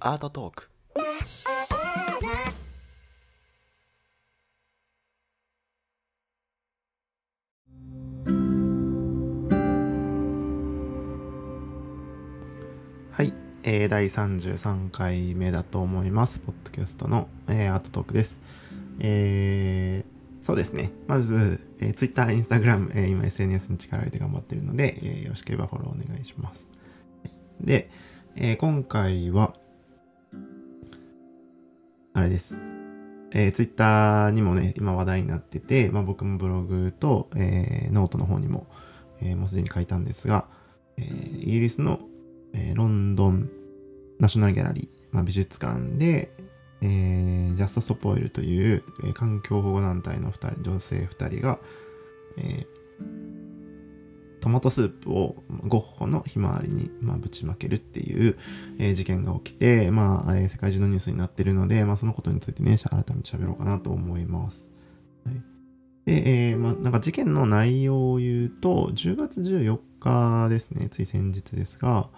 アートトークはい、えー、第33回目だと思います。ポッドキャストの、えー、アートトークです。えー、そうですね。まず、えー、Twitter、Instagram、えー、今 SNS に力を入れて頑張っているので、えー、よろしければフォローお願いします。で、えー、今回は、あれです。えー、Twitter にもね、今話題になってて、まあ、僕もブログと、えー、ノートの方にも、えー、もうすでに書いたんですが、えー、イギリスの、えー、ロンドンナショナルギャラリー、まあ、美術館で、えー、 Just Stop Oil という、えー、環境保護団体の2人、女性2人が、えトマトスープをゴッホのひまわりに、まあ、ぶちまけるっていう、えー、事件が起きて、まあ、えー、世界中のニュースになってるので、まあ、そのことについてね、改めて喋ろうかなと思います。はい、で、えー、まあ、なんか事件の内容を言うと、10月14日ですね、つい先日ですが、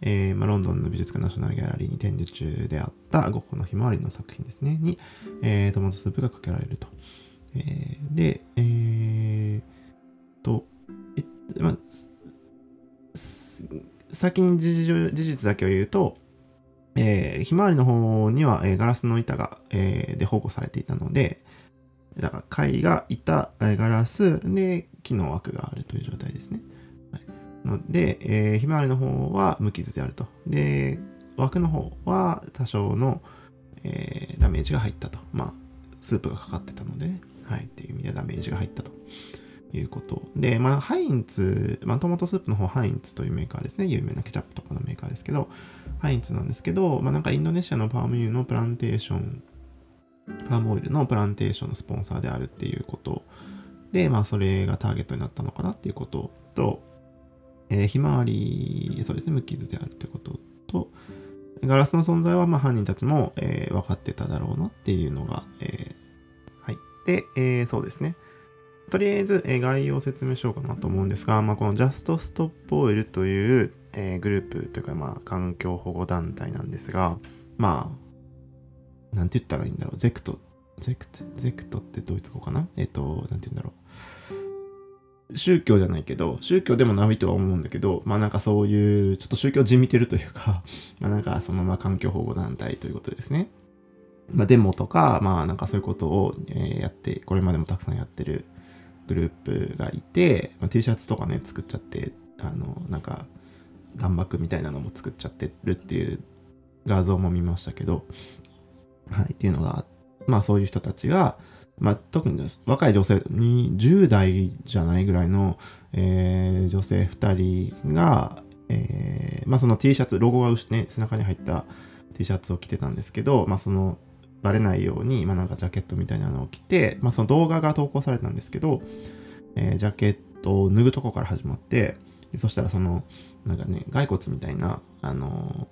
えーまあ、ロンドンの美術館ナショナルギャラリーに展示中であったゴッホのひまわりの作品ですね、に、えー、トマトスープがかけられると。えー、で、えー、まあ、先に事実だけを言うと、えー、ひまわりの方には、えー、ガラスの板が、えー、で保護されていたので、だから貝が板、ガラスで木の枠があるという状態ですね。はい、ので、えー、ひまわりの方は無傷であると。で、枠の方は多少の、えー、ダメージが入ったと。まあ、スープがかかってたので、ね、はい、っていう意味ではダメージが入ったと。いうこと。で、まあ、ハインツ、まあ、トマトスープの方、ハインツというメーカーですね。有名なケチャップとかのメーカーですけど、ハインツなんですけど、まあ、なんかインドネシアのパーム油のプランテーション、パームオイルのプランテーションのスポンサーであるっていうことで、まあ、それがターゲットになったのかなっていうことと、えー、ひまわり、そうですね、無傷であるってことと、ガラスの存在は、まあ、犯人たちも、えー、分かってただろうなっていうのが、えー、はい。で、えー、そうですね。とりあえず、え概要を説明しようかなと思うんですが、まあ、この Just Stop Oil という、え、グループというか、まあ、環境保護団体なんですが、まあ、なんて言ったらいいんだろう。 Sekte、Sekte、Sekte ってドイツ語かな？えっ、と、なんて言うんだろう。宗教じゃないけど、宗教でもないとは思うんだけど、まあなんかそういう、ちょっと宗教じみてるというか、まあなんかそのまあ環境保護団体ということですね。まあデモとか、まあなんかそういうことを、え、やって、これまでもたくさんやってるグループがいて、まあ、T シャツとかね、作っちゃって、あの、なんか、弾幕みたいなのも作っちゃってるっていう画像も見ましたけど、はい、っていうのが、まあそういう人たちが、まあ特に若い女性に10代じゃないぐらいの、えー、女性2人が、えー、まあその T シャツ、ロゴがね、背中に入った T シャツを着てたんですけど、まあそのバレないように、まあ、なんかジャケットみたいなのを着て、まあ、その動画が投稿されたんですけど、えー、ジャケットを脱ぐとこから始まって、そしたらその、なんかね、骸骨みたいな、あの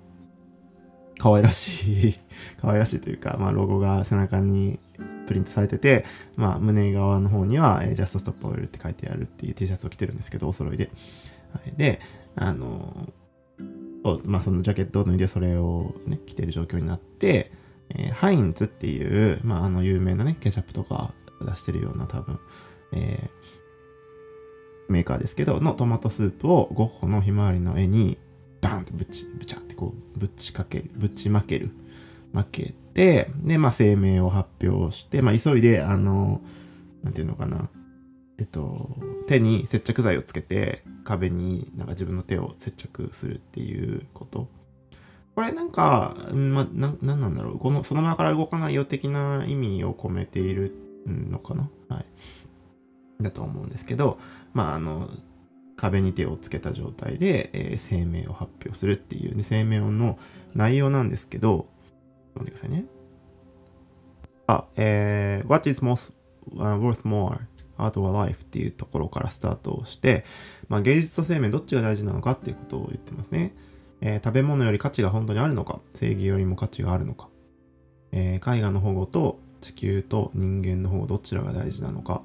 ー、可愛らしい 可愛らしいというか、まあ、ロゴが背中にプリントされてて、まあ、胸側の方には、えー、Just Stop Oil って書いてあるっていう T シャツを着てるんですけど、お揃いで。はい、で、あのー、まあ、そのジャケットを脱いでそれをね、着てる状況になって、えー、ハインツっていう、まあ、あの有名なね、ケチャップとか出してるような多分、えー、メーカーですけど、のトマトスープをゴッホのひまわりの絵にバーンとぶち、ぶちゃってこう、ぶちかける、ぶちまける。まけて、で、まあ、声明を発表して、まあ、急いで、あの、なんていうのかな、えっと、手に接着剤をつけて、壁になんか自分の手を接着するっていうことこれなんか、ま、な、なんなんだろう。この、そのままから動かないよ的な意味を込めているのかなはい。だと思うんですけど、まあ、あの、壁に手をつけた状態で、えー、声明を発表するっていう、ね、声明の内容なんですけど、待ってくださいね。あ、えー、What is most、uh, worth more out of a life っていうところからスタートをして、まあ、芸術と生命どっちが大事なのかっていうことを言ってますね。えー、食べ物より価値が本当にあるのか、正義よりも価値があるのか、えー、絵画の保護と地球と人間の保護どちらが大事なのか、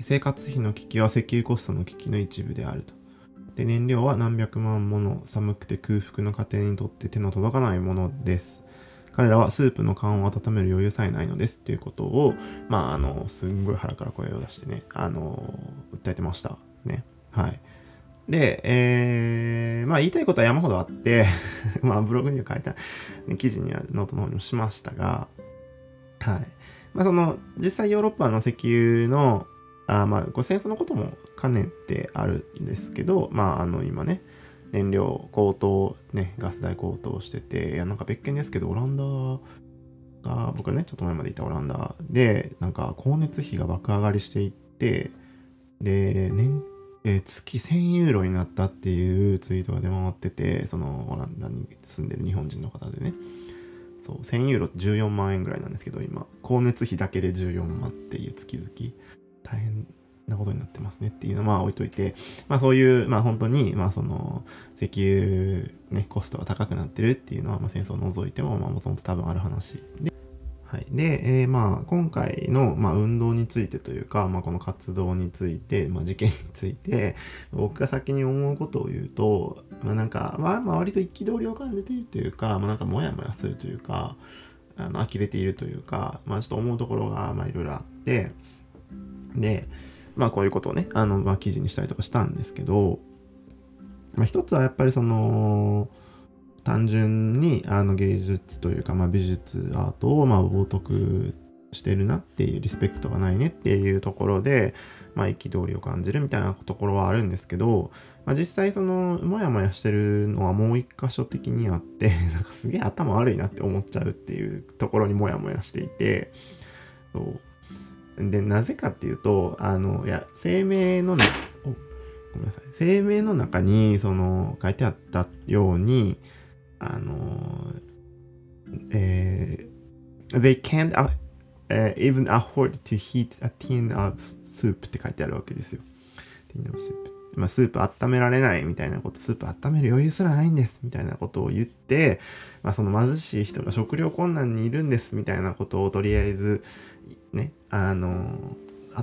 生活費の危機は石油コストの危機の一部であると。で燃料は何百万もの寒くて空腹の家庭にとって手の届かないものです。彼らはスープの缶を温める余裕さえないのです。っていうことをまああのすんごい腹から声を出してねあの訴えてましたね。はい。で、えー、まあ言いたいことは山ほどあって まあブログには書いた、記事にはノートの方にもしましたが、はい。まあその、実際ヨーロッパの石油の、あまあ、これ戦争のことも兼ねてあるんですけど、まああの今ね、燃料高騰、ね、ガス代高騰してて、いやなんか別件ですけど、オランダが、僕ね、ちょっと前までいたオランダで、なんか光熱費が爆上がりしていって、で、年えー、月1000ユーロになったっていうツイートが出回ってて、そのオランダに住んでる日本人の方でね。そう、1000ユーロって14万円ぐらいなんですけど、今、光熱費だけで14万っていう月々、大変なことになってますねっていうのは置いといて、まあそういう、まあ本当に、まあその、石油ね、コストが高くなってるっていうのは、まあ戦争を除いても、まあもともと多分ある話で、はい、で、えー、まあ今回の、まあ、運動についてというか、まあ、この活動について、まあ、事件について僕が先に思うことを言うと、まあ、なんか、まあ、割と憤りを感じているというか、まあ、なんかモヤモヤするというかあの呆れているというか、まあ、ちょっと思うところがいろいろあってでまあこういうことをねあの、まあ、記事にしたりとかしたんですけど、まあ、一つはやっぱりその単純にあの芸術というか、まあ、美術アートをまあ冒涜してるなっていうリスペクトがないねっていうところでまあ憤りを感じるみたいなところはあるんですけど、まあ、実際そのモヤモヤしてるのはもう一箇所的にあって なんかすげえ頭悪いなって思っちゃうっていうところにモヤモヤしていてそう。でなぜかっていうとあのいや声明のねごめんなさい。声明の中にその書いてあったようにあの、えー、they can't、uh, even afford to heat a tin of soup って書いてあるわけですよ。tin of soup。まあ、スープ温められないみたいなこと、スープ温める余裕すらないんですみたいなことを言って、まあ、その貧しい人が食料困難にいるんですみたいなことをとりあえず、ね、あの、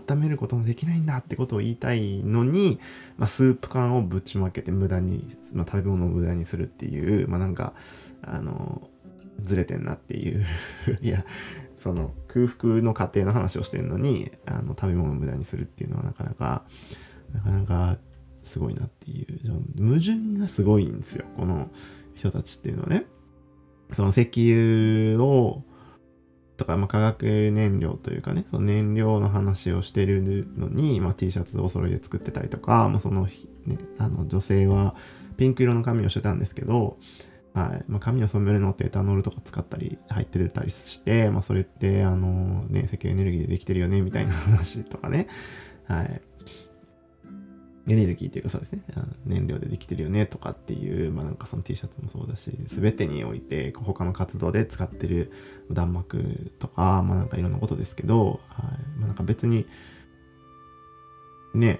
温めることもできないんだってことを言いたいのに、まあ、スープ缶をぶちまけて無駄に、まあ、食べ物を無駄にするっていう、まあなんか、あの、ずれてんなっていう いや、その空腹の過程の話をしてるのに、あの、食べ物を無駄にするっていうのはなかなか、なかなかすごいなっていう、矛盾がすごいんですよ、この人たちっていうのはね。その石油を、とか、まあ、化学燃料というかね、その燃料の話をしてるのに、まあ、T シャツをお揃いで作ってたりとか、まあ、その、ね、あの女性はピンク色の髪をしてたんですけど、はいまあ、髪を染めるのってエタノールとか使ったり入ってたりして、まあ、それってあのね石油エネルギーでできてるよねみたいな話とかね、はい、エネルギーというかそうですね、燃料でできてるよねとかっていう、まあなんかその T シャツもそうだし、すべてにおいて他の活動で使ってる弾幕とか、まあなんかいろんなことですけど、はい、まあなんか別に、ね、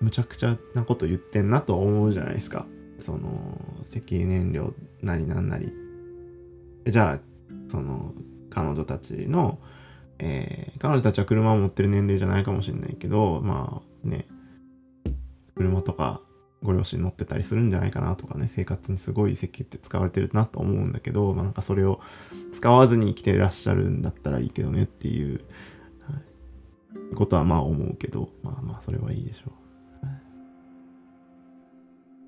むちゃくちゃなこと言ってんなと思うじゃないですか。その、石油燃料なりなんなり。じゃあ、その、彼女たちの、えー、彼女たちは車を持ってる年齢じゃないかもしれないけど、まあね、車とかご両親乗ってたりするんじゃないかなとかね、生活にすごい石油って使われてるなと思うんだけど、まあ、なんかそれを使わずに生きてらっしゃるんだったらいいけどねっていう、はい、ことはまあ思うけど、まあまあそれはいいでしょう。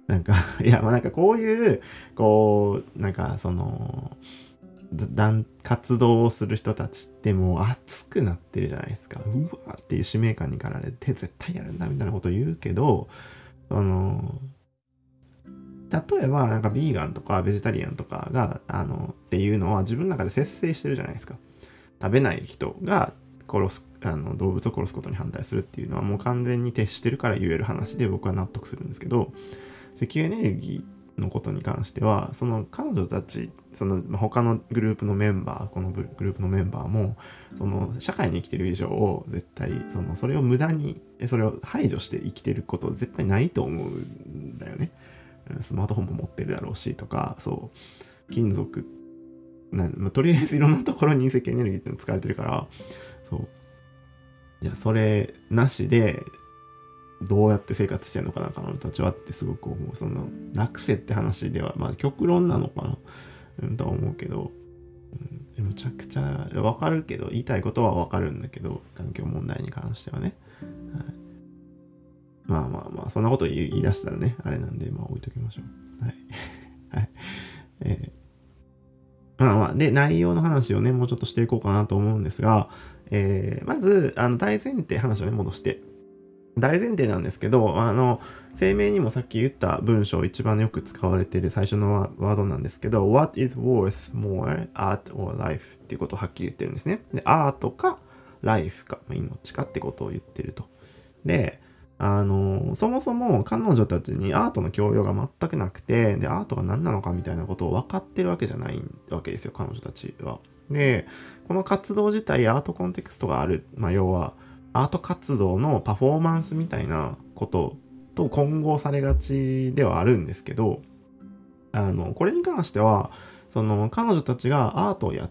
なんかいや、まあなんかこういう、こう、なんかその、活動をする人たちってもう熱くなってるじゃないですか。うわーっていう使命感に駆られて絶対やるんだみたいなこと言うけど、その、例えばなんかビーガンとかベジタリアンとかが、あの、っていうのは自分の中で節制してるじゃないですか。食べない人が殺す、あの、動物を殺すことに反対するっていうのはもう完全に徹してるから言える話で僕は納得するんですけど、石油エネルギーのことに関してはその彼女たちその他のグループのメンバーこのグループのメンバーもその社会に生きてる以上を絶対そのそれを無駄にそれを排除して生きてること絶対ないと思うんだよね。スマートフォンも持ってるだろうしとかそう。金属な、まあ、とりあえず いろんなところに隕石エネルギーっての使われてるからそう。いやそれなしでどうやって生活してんのかな彼女たちはってすごく思う。そのなくせって話ではまあ極論なのかな、うん、とは思うけど、うん、むちゃくちゃわかるけど言いたいことはわかるんだけど環境問題に関してはね、はい、まあまあまあそんなこと言い出したらねあれなんでまあ置いときましょう。はい。はい。えー、まあまあで内容の話をねもうちょっとしていこうかなと思うんですがえー、まずあの大前提話をね戻して。大前提なんですけど、あの、声明にもさっき言った文章一番よく使われている最初のワードなんですけど、What is worth more art or life? っていうことをはっきり言ってるんですね。で、アートかライフか、命かってことを言ってると。で、あの、そもそも彼女たちにアートの教養が全くなくて、で、アートが何なのかみたいなことを分かってるわけじゃないわけですよ、彼女たちは。で、この活動自体アートコンテクストがある、まあ、要は、アート活動のパフォーマンスみたいなことと混合されがちではあるんですけど、あの、これに関しては、その彼女たちがアートをや、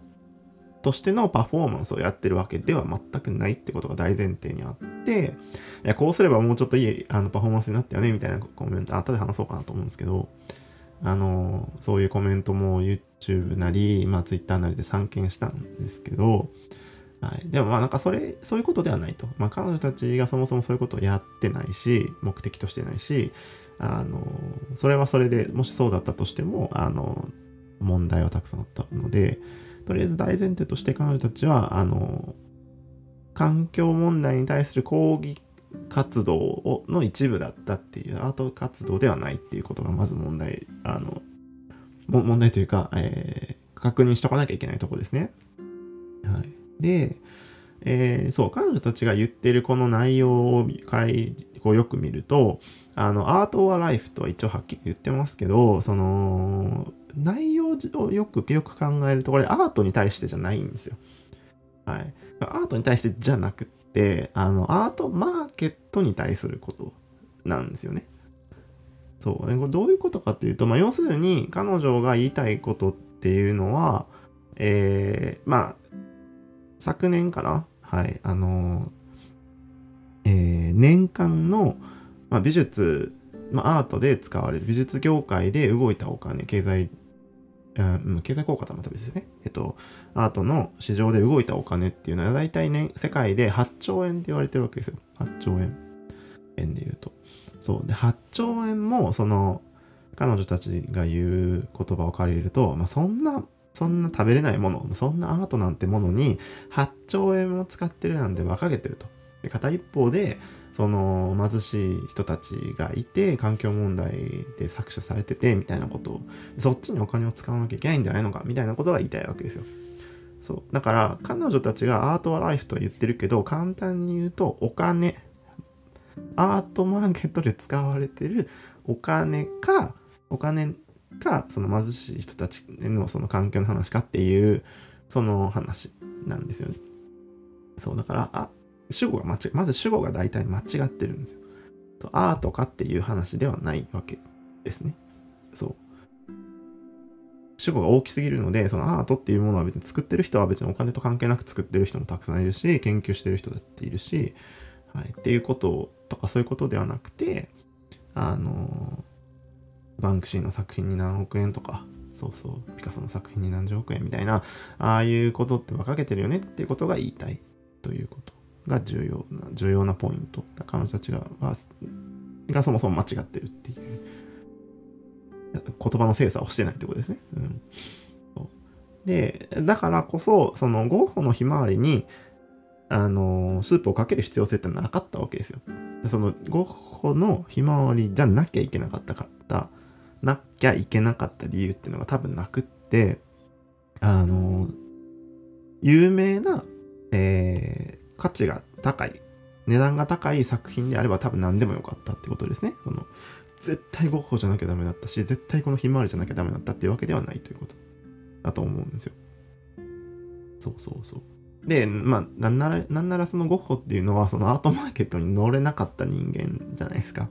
としてのパフォーマンスをやってるわけでは全くないってことが大前提にあって、いや、こうすればもうちょっといいあのパフォーマンスになったよねみたいなコメント、後で話そうかなと思うんですけど、あの、そういうコメントも YouTube なり、まあ Twitter なりで散見したんですけど、はい。でもまあなんかそれ、そういうことではないと。まあ彼女たちがそもそもそういうことをやってないし、目的としてないし、あの、それはそれでもしそうだったとしても、あの、問題はたくさんあったので、とりあえず大前提として彼女たちは、あの、環境問題に対する抗議活動をの一部だったっていう、アート活動ではないっていうことがまず問題、あの、問題というか、えー、確認しとかなきゃいけないとこですね。はい。で、えー、そう、彼女たちが言ってるこの内容をこうよく見ると、あの、アート・オア・ライフとは一応はっきり言ってますけど、その、内容をよくよく考えると、これアートに対してじゃないんですよ。はい。アートに対してじゃなくて、あの、アートマーケットに対することなんですよね。そう。これどういうことかっていうと、まあ、要するに、彼女が言いたいことっていうのは、えー、まあ、昨年かな？はい、あのえー、年間の、まあ、美術、まあ、アートで使われる、美術業界で動いたお金、経済、うん、経済効果とはまた別ですね。えっと、アートの市場で動いたお金っていうのは、大体ね、世界で8兆円って言われてるわけですよ。8兆円。円で言うと。そう。で、8兆円も、その、彼女たちが言う言葉を借りると、まあ、そんなそんな食べれないもの、そんなアートなんてものに8兆円も使ってるなんて馬鹿げてると。で片一方で、その貧しい人たちがいて、環境問題で搾取されてて、みたいなことを、そっちにお金を使わなきゃいけないんじゃないのか、みたいなことが言いたいわけですよ。そう。だから、彼女たちがアートはライフと言ってるけど、簡単に言うと、お金、アートマーケットで使われてるお金か、お金かその貧しい人たちのその環境の話かっていうその話なんですよね。そうだからあ主語が間違まず主語が大体間違ってるんですよ。とアートかっていう話ではないわけですね。そう。主語が大きすぎるので、そのアートっていうものは別に作ってる人は別にお金と関係なく作ってる人もたくさんいるし、研究してる人だっているし、はい、っていうこととかそういうことではなくて、あのバンクシーの作品に何億円とか、そうそう、ピカソの作品に何十億円みたいな、ああいうことって馬鹿げてるよねっていうことが言いたいということが重要な、重要なポイント。彼女たちが、がそもそも間違ってるっていう、言葉の精査をしてないってことですね。うん、で、だからこそ、そのゴッホのひまわりに、あの、スープをかける必要性ってなかったわけですよ。そのゴッホのひまわりじゃなきゃいけなかったかったなきゃいけなかった理由っていうのが多分なくって、あの、有名な、えー、価値が高い、値段が高い作品であれば多分何でもよかったってことですね。その絶対ゴッホじゃなきゃダメだったし、絶対このひまわりじゃなきゃダメだったっていうわけではないということだと思うんですよ。そうそうそう。で、まあ、なんなら、なんならそのゴッホっていうのは、そのアートマーケットに乗れなかった人間じゃないですか。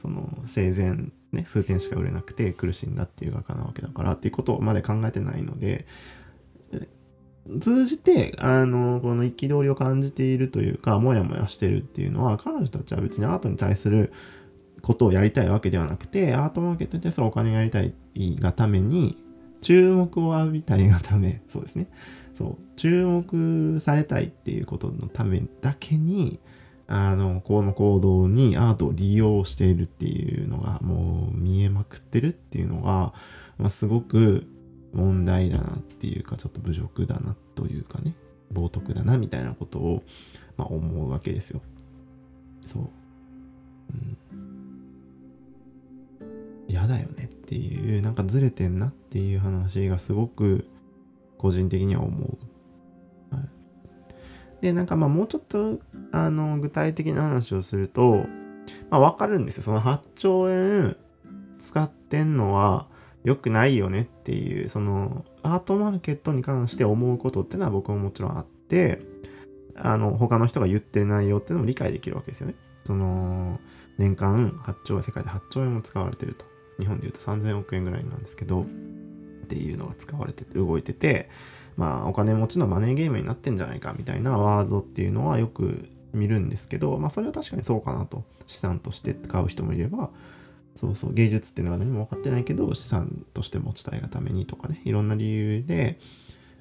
その生前ね、数点しか売れなくて苦しんだっていう画家なわけだからっていうことまで考えてないので、通じて、あの、この憤りを感じているというか、もやもやしてるっていうのは、彼女たちは別にアートに対することをやりたいわけではなくて、アートマーケットに対するお金がやりたいがために、注目を浴びたいがため、そうですね。そう、注目されたいっていうことのためだけに、あの、この行動にアートを利用しているっていうのがもう見えまくってるっていうのが、まあ、すごく問題だなっていうか、ちょっと侮辱だなというかね、冒涜だなみたいなことを、まあ、思うわけですよ。そう。うん。嫌だよねっていう、なんかずれてんなっていう話がすごく個人的には思う。で、なんかまあもうちょっと、あの、具体的な話をすると、まあわかるんですよ。その8兆円使ってんのは良くないよねっていう、そのアートマーケットに関して思うことってのは僕ももちろんあって、あの、他の人が言ってる内容っていうのも理解できるわけですよね。その、年間8兆円、世界で8兆円も使われてると。日本で言うと3000億円ぐらいなんですけど、っていうのが使われてて動いててまあお金持ちのマネーゲームになってんじゃないかみたいなワードっていうのはよく見るんですけどまあそれは確かにそうかなと。資産として買う人もいればそうそう芸術っていうのが何も分かってないけど資産として持ちたいがためにとかねいろんな理由で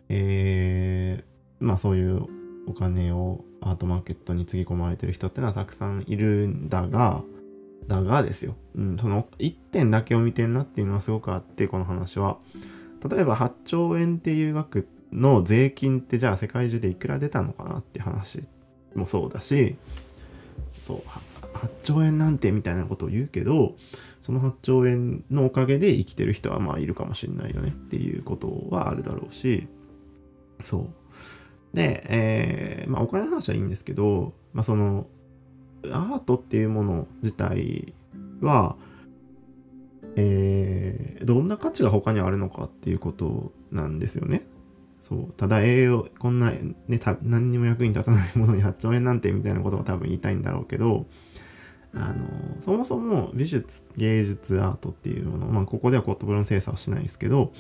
えー、まあそういうお金をアートマーケットにつぎ込まれてる人っていうのはたくさんいるんだがだがですよ、うん、その1点だけを見てんなっていうのはすごくあってこの話は。例えば8兆円っていう額っての税金ってじゃあ世界中でいくら出たのかなって話もそうだしそう8兆円なんてみたいなことを言うけどその8兆円のおかげで生きてる人はまあいるかもしれないよねっていうことはあるだろうしそうで、えー、まあお金の話はいいんですけど、まあそのアートっていうもの自体はえー、どんな価値が他にあるのかっていうことなんですよね。そう。ただ栄養、こんな、ね、た何にも役に立たないものに8兆円なんてみたいなことが多分言いたいんだろうけど、あの、そもそも美術、芸術、アートっていうもの、まあ、ここではコットブロの精査をしないですけど、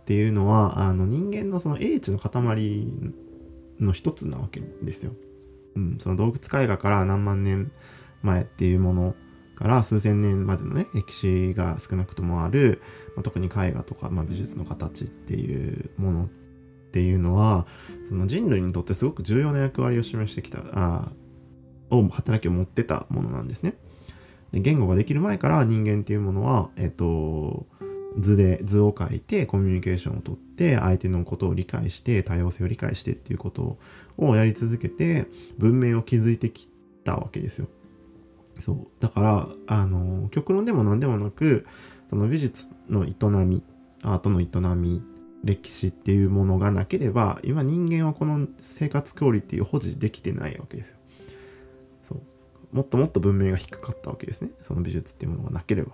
っていうのは、あの、人間のその英知の塊の一つなわけですよ。うん、その洞窟絵画から何万年前っていうものから数千年までのね歴史が少なくともある、まあ、特に絵画とか、まあ、美術の形っていうものっていうのはその人類にとってすごく重要な役割を示してきたあを働きを持ってたものなんですね。で言語ができる前から人間っていうものは、えっと、図で図を書いてコミュニケーションをとって相手のことを理解して多様性を理解してっていうことをやり続けて文明を築いてきたわけですよ。そう。だから、あの、極論でも何でもなく、その美術の営み、アートの営み、歴史っていうものがなければ、今人間はこの生活クオリティを保持できてないわけですよ。そう。もっともっと文明が低かったわけですね。その美術っていうものがなければ。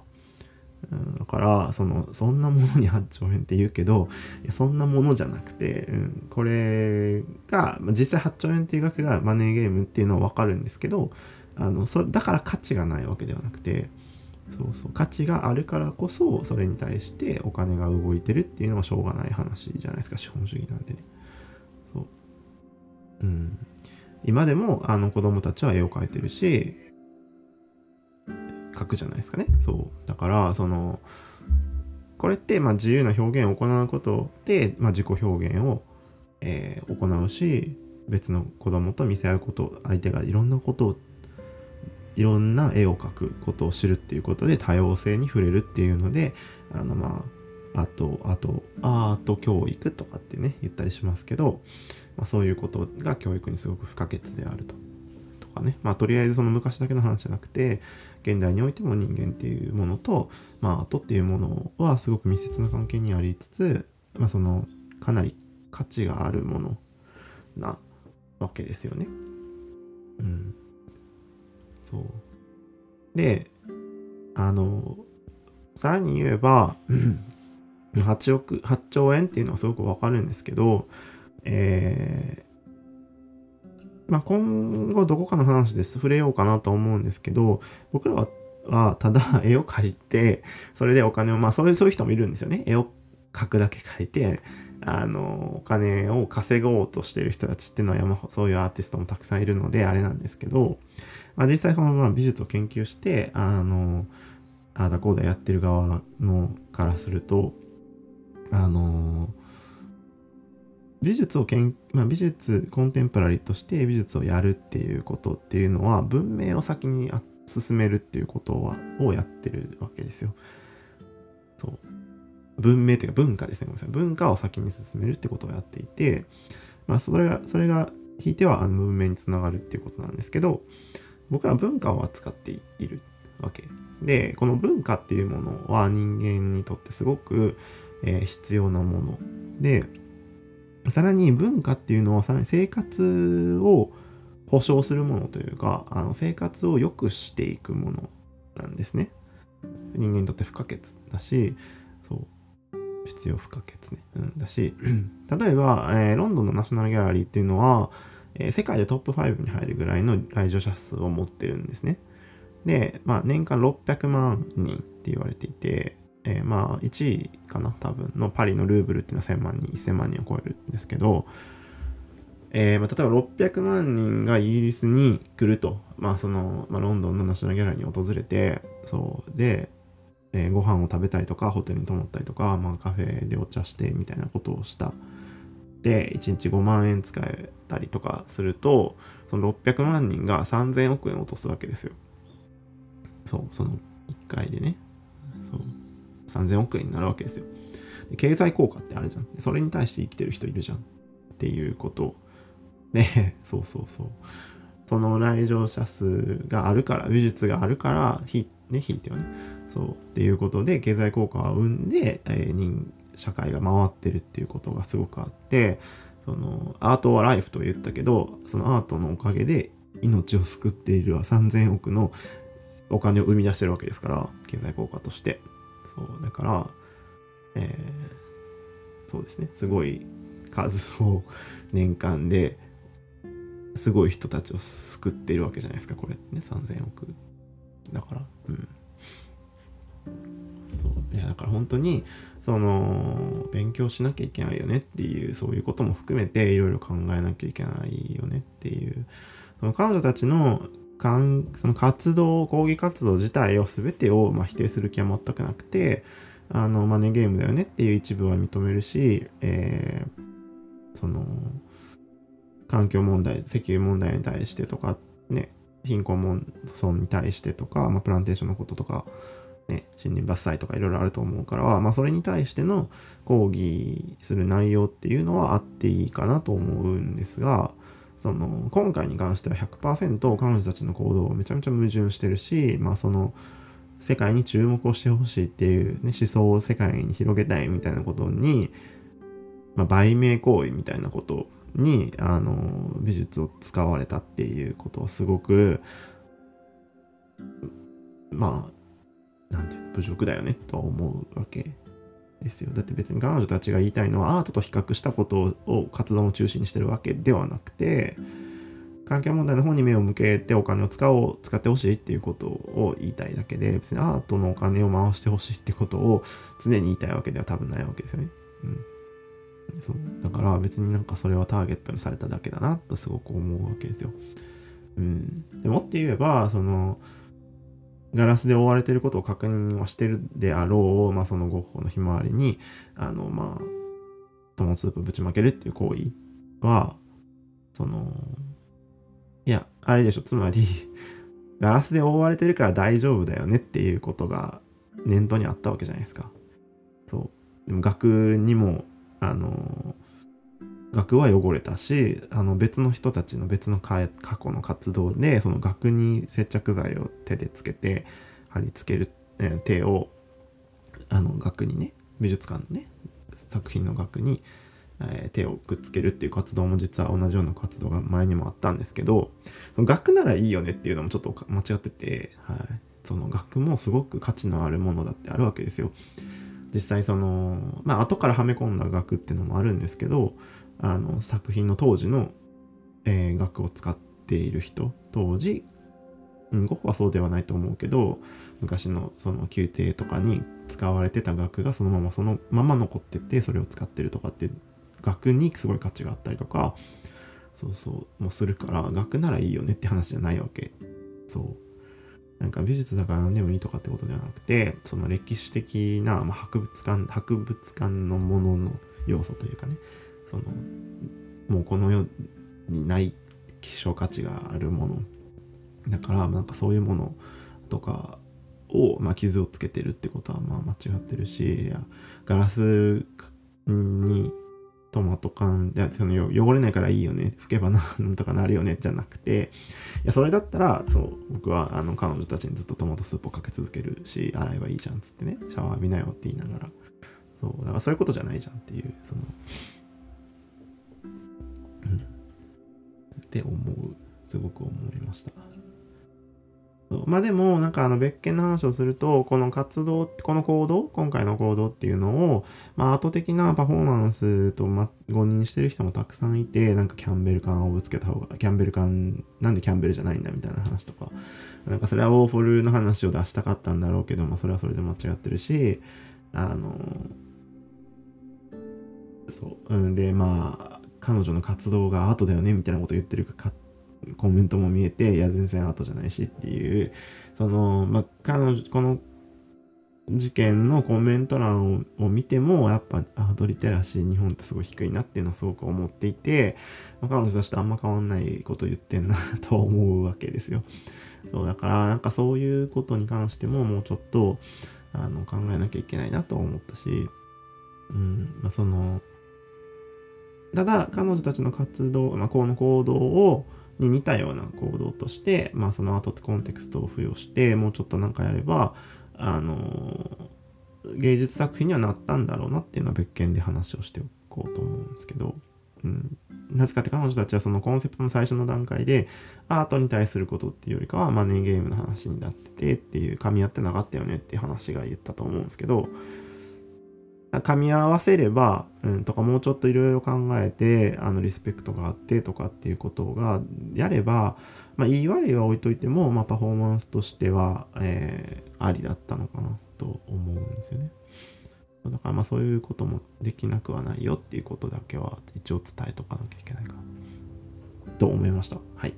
うん、だから、その、そんなものに8兆円って言うけど、いやそんなものじゃなくて、うん、これが、実際8兆円っていう額がマネーゲームっていうのはわかるんですけど、あのそだから価値がないわけではなくてそうそう。価値があるからこそそれに対してお金が動いてるっていうのはしょうがない話じゃないですか。資本主義なんでね。そう。うん。今でもあの子供たちは絵を描いてるし描くじゃないですかね。そう。だからそのこれってまあ自由な表現を行うことで、まあ、自己表現を、えー、行うし別の子供と見せ合うこと相手がいろんなことをいろんな絵を描くことを知るっていうことで多様性に触れるっていうのであのまああとあとアート教育とかってね言ったりしますけど、まあ、そういうことが教育にすごく不可欠であると。とかねまあとりあえずその昔だけの話じゃなくて現代においても人間っていうものと、まあ、アートっていうものはすごく密接な関係にありつつ、まあ、そのかなり価値があるものなわけですよね。うん。そう。で、あの、さらに言えば、8億、8兆円っていうのはすごくわかるんですけど、えー、まあ、今後どこかの話で触れようかなと思うんですけど、僕らはただ 絵を描いて、それでお金を、まあそういうそういう人もいるんですよね。絵を描くだけ描いて、あの、お金を稼ごうとしてる人たちっていうのは山そういうアーティストもたくさんいるので、あれなんですけど、まあ、実際そのまあ美術を研究して、あの、あだこうだやってる側のからすると、あの、美術をけん、まあ、美術、コンテンポラリーとして美術をやるっていうことっていうのは、文明を先に進めるっていうことは、をやってるわけですよ。そう。文明というか文化ですね。ごめんなさい。文化を先に進めるってことをやっていて、まあ、それが、それが、ひいてはあの文明につながるっていうことなんですけど、僕ら文化を扱っているわけ。で、この文化っていうものは人間にとってすごく、えー、必要なもので、さらに文化っていうのはさらに生活を保障するものというか、あの生活を良くしていくものなんですね。人間にとって不可欠だし、そう、必要不可欠ね。うん、だし、例えば、えー、ロンドンのナショナルギャラリーっていうのは、えー、世界でトップ5に入るぐらいの来場者数を持ってるんですね。で、まあ、年間600万人って言われていて、えー、まあ、1位かな、多分、のパリのルーブルっていうのは1000万人、1000万人を超えるんですけど、えー、まあ、例えば600万人がイギリスに来ると、まあ、その、まあ、ロンドンのナショナルギャラリーに訪れて、そう、で、えー、ご飯を食べたいとか、ホテルに泊まったりとか、まあ、カフェでお茶してみたいなことをした。で、1日5万円使えたりとかすると、その600万人が3000億円落とすわけですよ。そう、その1回でね。そう。3000億円になるわけですよ。で経済効果ってあるじゃん。それに対して生きてる人いるじゃん。っていうことで、そうそうそう。その来場者数があるから、美術があるから、ひ、ね、ひいてはね。そう。っていうことで、経済効果を生んで、えー、人、社会が回ってるっていうことがすごくあって、その、アートはライフと言ったけど、そのアートのおかげで命を救っているは3000億のお金を生み出してるわけですから、経済効果として。そう、だから、えー、そうですね、すごい数を年間ですごい人たちを救っているわけじゃないですか、これってね、3000億。だから、うん。いやだから本当にその勉強しなきゃいけないよねっていうそういうことも含めていろいろ考えなきゃいけないよねっていう。その彼女たちのかんその活動、抗議活動自体を全てを、ま、否定する気は全くなくて、あの、マネーゲームだよねっていう一部は認めるし、えー、その、環境問題、石油問題に対してとか、ね、貧困問題に対してとか、まあ、プランテーションのこととか、ね、森林伐採とかいろいろあると思うから、まあ、それに対しての抗議する内容っていうのはあっていいかなと思うんですが、その今回に関しては100%彼女たちの行動をめちゃめちゃ矛盾してるし、まあその世界に注目をしてほしいっていう、ね、思想を世界に広げたいみたいなことに、まあ、売名行為みたいなことにあの美術を使われたっていうことはすごくまあなんていうの侮辱だよねとは思うわけですよ。だって別に彼女たちが言いたいのはアートと比較したことを活動の中心にしてるわけではなくて、環境問題の方に目を向けてお金を使おう、使ってほしいっていうことを言いたいだけで、別にアートのお金を回してほしいってことを常に言いたいわけでは多分ないわけですよね。うん。そうだから別になんかそれはターゲットにされただけだなとすごく思うわけですよ。うん。でもって言えば、その、ガラスで覆われていることを確認はしてるであろう、まあ、そのゴッホのひまわりに、あの、まあ、トマトスープぶちまけるっていう行為は、その、いや、あれでしょ、つまりガラスで覆われてるから大丈夫だよねっていうことが念頭にあったわけじゃないですか。そう。でも学にも、あの、学は汚れたしあの別の人たちの別の過去の活動でその額に接着剤を手でつけて貼り付ける、えー、手をあの額にね美術館のね作品の額に、えー、手をくっつけるっていう活動も実は同じような活動が前にもあったんですけど額ならいいよねっていうのもちょっと間違ってて、はい、その額もすごく価値のあるものだってあるわけですよ。実際そのまあ後からはめ込んだ額っていうのもあるんですけどあの作品の当時の、えー、額を使っている人。当時、うん、ゴッホはそうではないと思うけど昔のその宮廷とかに使われてた額がそのままそのまま残っててそれを使ってるとかって額にすごい価値があったりとか。そうそうもするから額ならいいよねって話じゃないわけ。そう。なんか美術だから何でもいいとかってことではなくてその歴史的な、ま、博物館博物館のものの要素というかね。そのもうこの世にない希少価値があるもの。だからなんかそういうものとかを、まあ、傷をつけてるってことはまあ間違ってるしいやガラスにトマト缶でその汚れないからいいよね。拭けばなんとかなるよね。じゃなくていやそれだったらそう僕はあの彼女たちにずっとトマトスープをかけ続けるし洗えばいいじゃんっつってね。シャワー浴びなよって言いながら。そうだからそういうことじゃないじゃんっていうそのって思うすごく思いました。まあでも、なんかあの別件の話をすると、この活動、この行動、今回の行動っていうのを、まあ、アート的なパフォーマンスと、ま、誤認してる人もたくさんいて、なんかキャンベル缶をぶつけた方が、キャンベル缶、なんでキャンベルじゃないんだみたいな話とか、なんかそれはウォーフォルの話を出したかったんだろうけど、まあそれはそれで間違ってるし、あの、そう、うんで、まあ、彼女の活動がアートだよねみたいなこと言ってるかコメントも見えて、いや、全然アートじゃないしっていう、その、まあ、彼女、この事件のコメント欄を見ても、やっぱアートリテラシー日本ってすごい低いなっていうのはすごく思っていて、まあ、彼女としてあんま変わんないこと言ってんなと思うわけですよ。そう、だからなんかそういうことに関してももうちょっと、あの、考えなきゃいけないなと思ったし、うん、まあ、その、ただ、彼女たちの活動、まあ、この行動を、に似たような行動として、まあ、そのアートってコンテクストを付与してもうちょっとなんかやればあの芸術作品にはなったんだろうなっていうのは別件で話をしておこうと思うんですけど、うん、なぜかって彼女たちはそのコンセプトの最初の段階でアートに対することっていうよりかはマネーゲームの話になっててっていう噛み合ってなかったよねっていう話が言ったと思うんですけど。噛み合わせれば、うん、とかもうちょっといろいろ考えて、あの、リスペクトがあってとかっていうことが、やれば、まあ、言い悪いは置いといても、まあ、パフォーマンスとしては、えー、ありだったのかなと思うんですよね。だからまあそういうこともできなくはないよっていうことだけは一応伝えとかなきゃいけないかなと思いました。はい。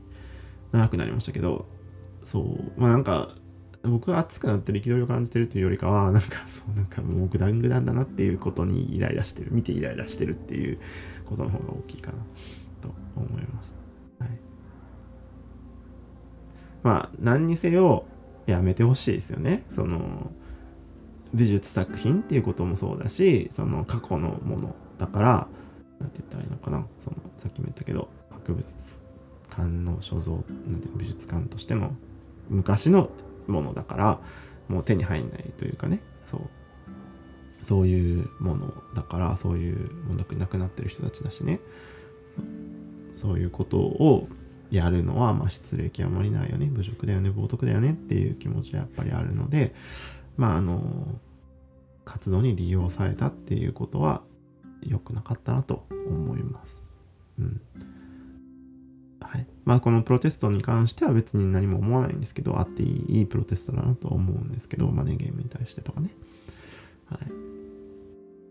長くなりましたけど、そう、まあなんか僕は熱くなって憤りを感じてるというよりかは、なんかそう、なんかもうグダングダンだなっていうことにイライラしてる、見てイライラしてるっていうことの方が大きいかなと思います。はい。まあ、何にせよやめてほしいですよね。その、美術作品っていうこともそうだし、その過去のものだから、なんて言ったらいいのかな。その、さっきも言ったけど、博物館の所蔵、なんて美術館としての昔のものだからもう手に入んないというかね。そう。そういうものだからそういうものなくなってる人たちだしね。そういうことをやるのはまあ失礼極まりないよね。侮辱だよね。冒涜だよね。っていう気持ちはやっぱりあるのでまああの活動に利用されたっていうことは良くなかったなと思います。うん。はい。まあ、このプロテストに関しては別に何も思わないんですけど、あっていいいいプロテストだなと思うんですけど、マネーゲームに対してとかね。はい。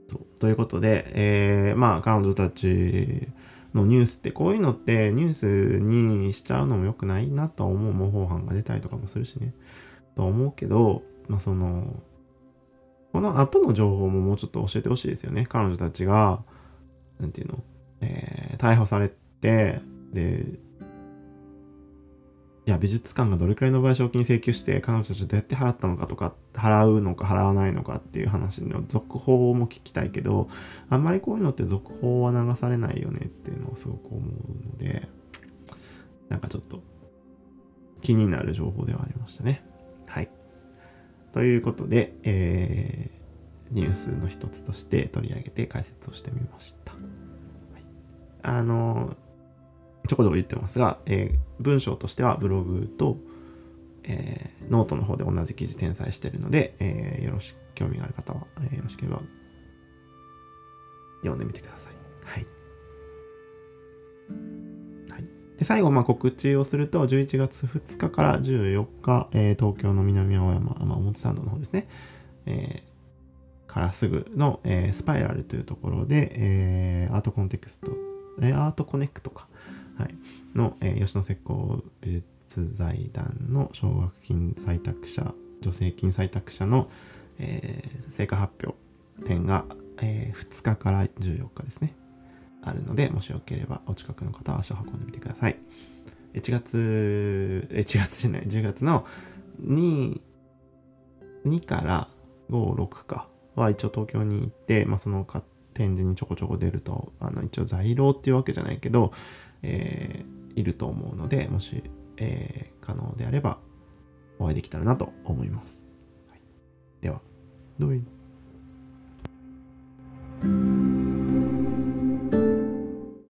そう。ということで、えー、まあ、彼女たちのニュースって、こういうのってニュースにしちゃうのも良くないなと思う模倣犯が出たりとかもするしね。と思うけど、まあ、その、この後の情報ももうちょっと教えてほしいですよね。彼女たちが、なんていうの、えー、逮捕されて、で、いや、美術館がどれくらいの賠償金請求して、彼女たちどうやって払ったのかとか、払うのか払わないのかっていう話の続報も聞きたいけど、あんまりこういうのって続報は流されないよねっていうのはすごく思うので、なんかちょっと気になる情報ではありましたね。はい。ということで、えー、ニュースの一つとして取り上げて解説をしてみました。はい、あの、ちょこちょこ言ってますが、えー、文章としてはブログと、えー、ノートの方で同じ記事転載してるので、えー、よろし、興味がある方は、えー、よろしければ読んでみてください。はい。はい、で最後、まあ、告知をすると、11月2日から14日、えー、東京の南青山、まあ、表参道の方ですね、えー、からすぐの、えースパイラルというところで、えーアートコンテクスト、えーアートコネクトか、はい、の、えー吉野石膏美術財団の奨学金採択者、助成金採択者の、えー成果発表展が、えー2日から14日ですね。あるので、もしよければお近くの方は足を運んでみてください。1月、1月じゃない、10月の2、2から5、6かは一応東京に行って、まあ、その展示にちょこちょこ出ると、あの一応在廊っていうわけじゃないけど、えーいると思うので、もし、えー可能であればお会いできたらなと思います。はいでは、どうい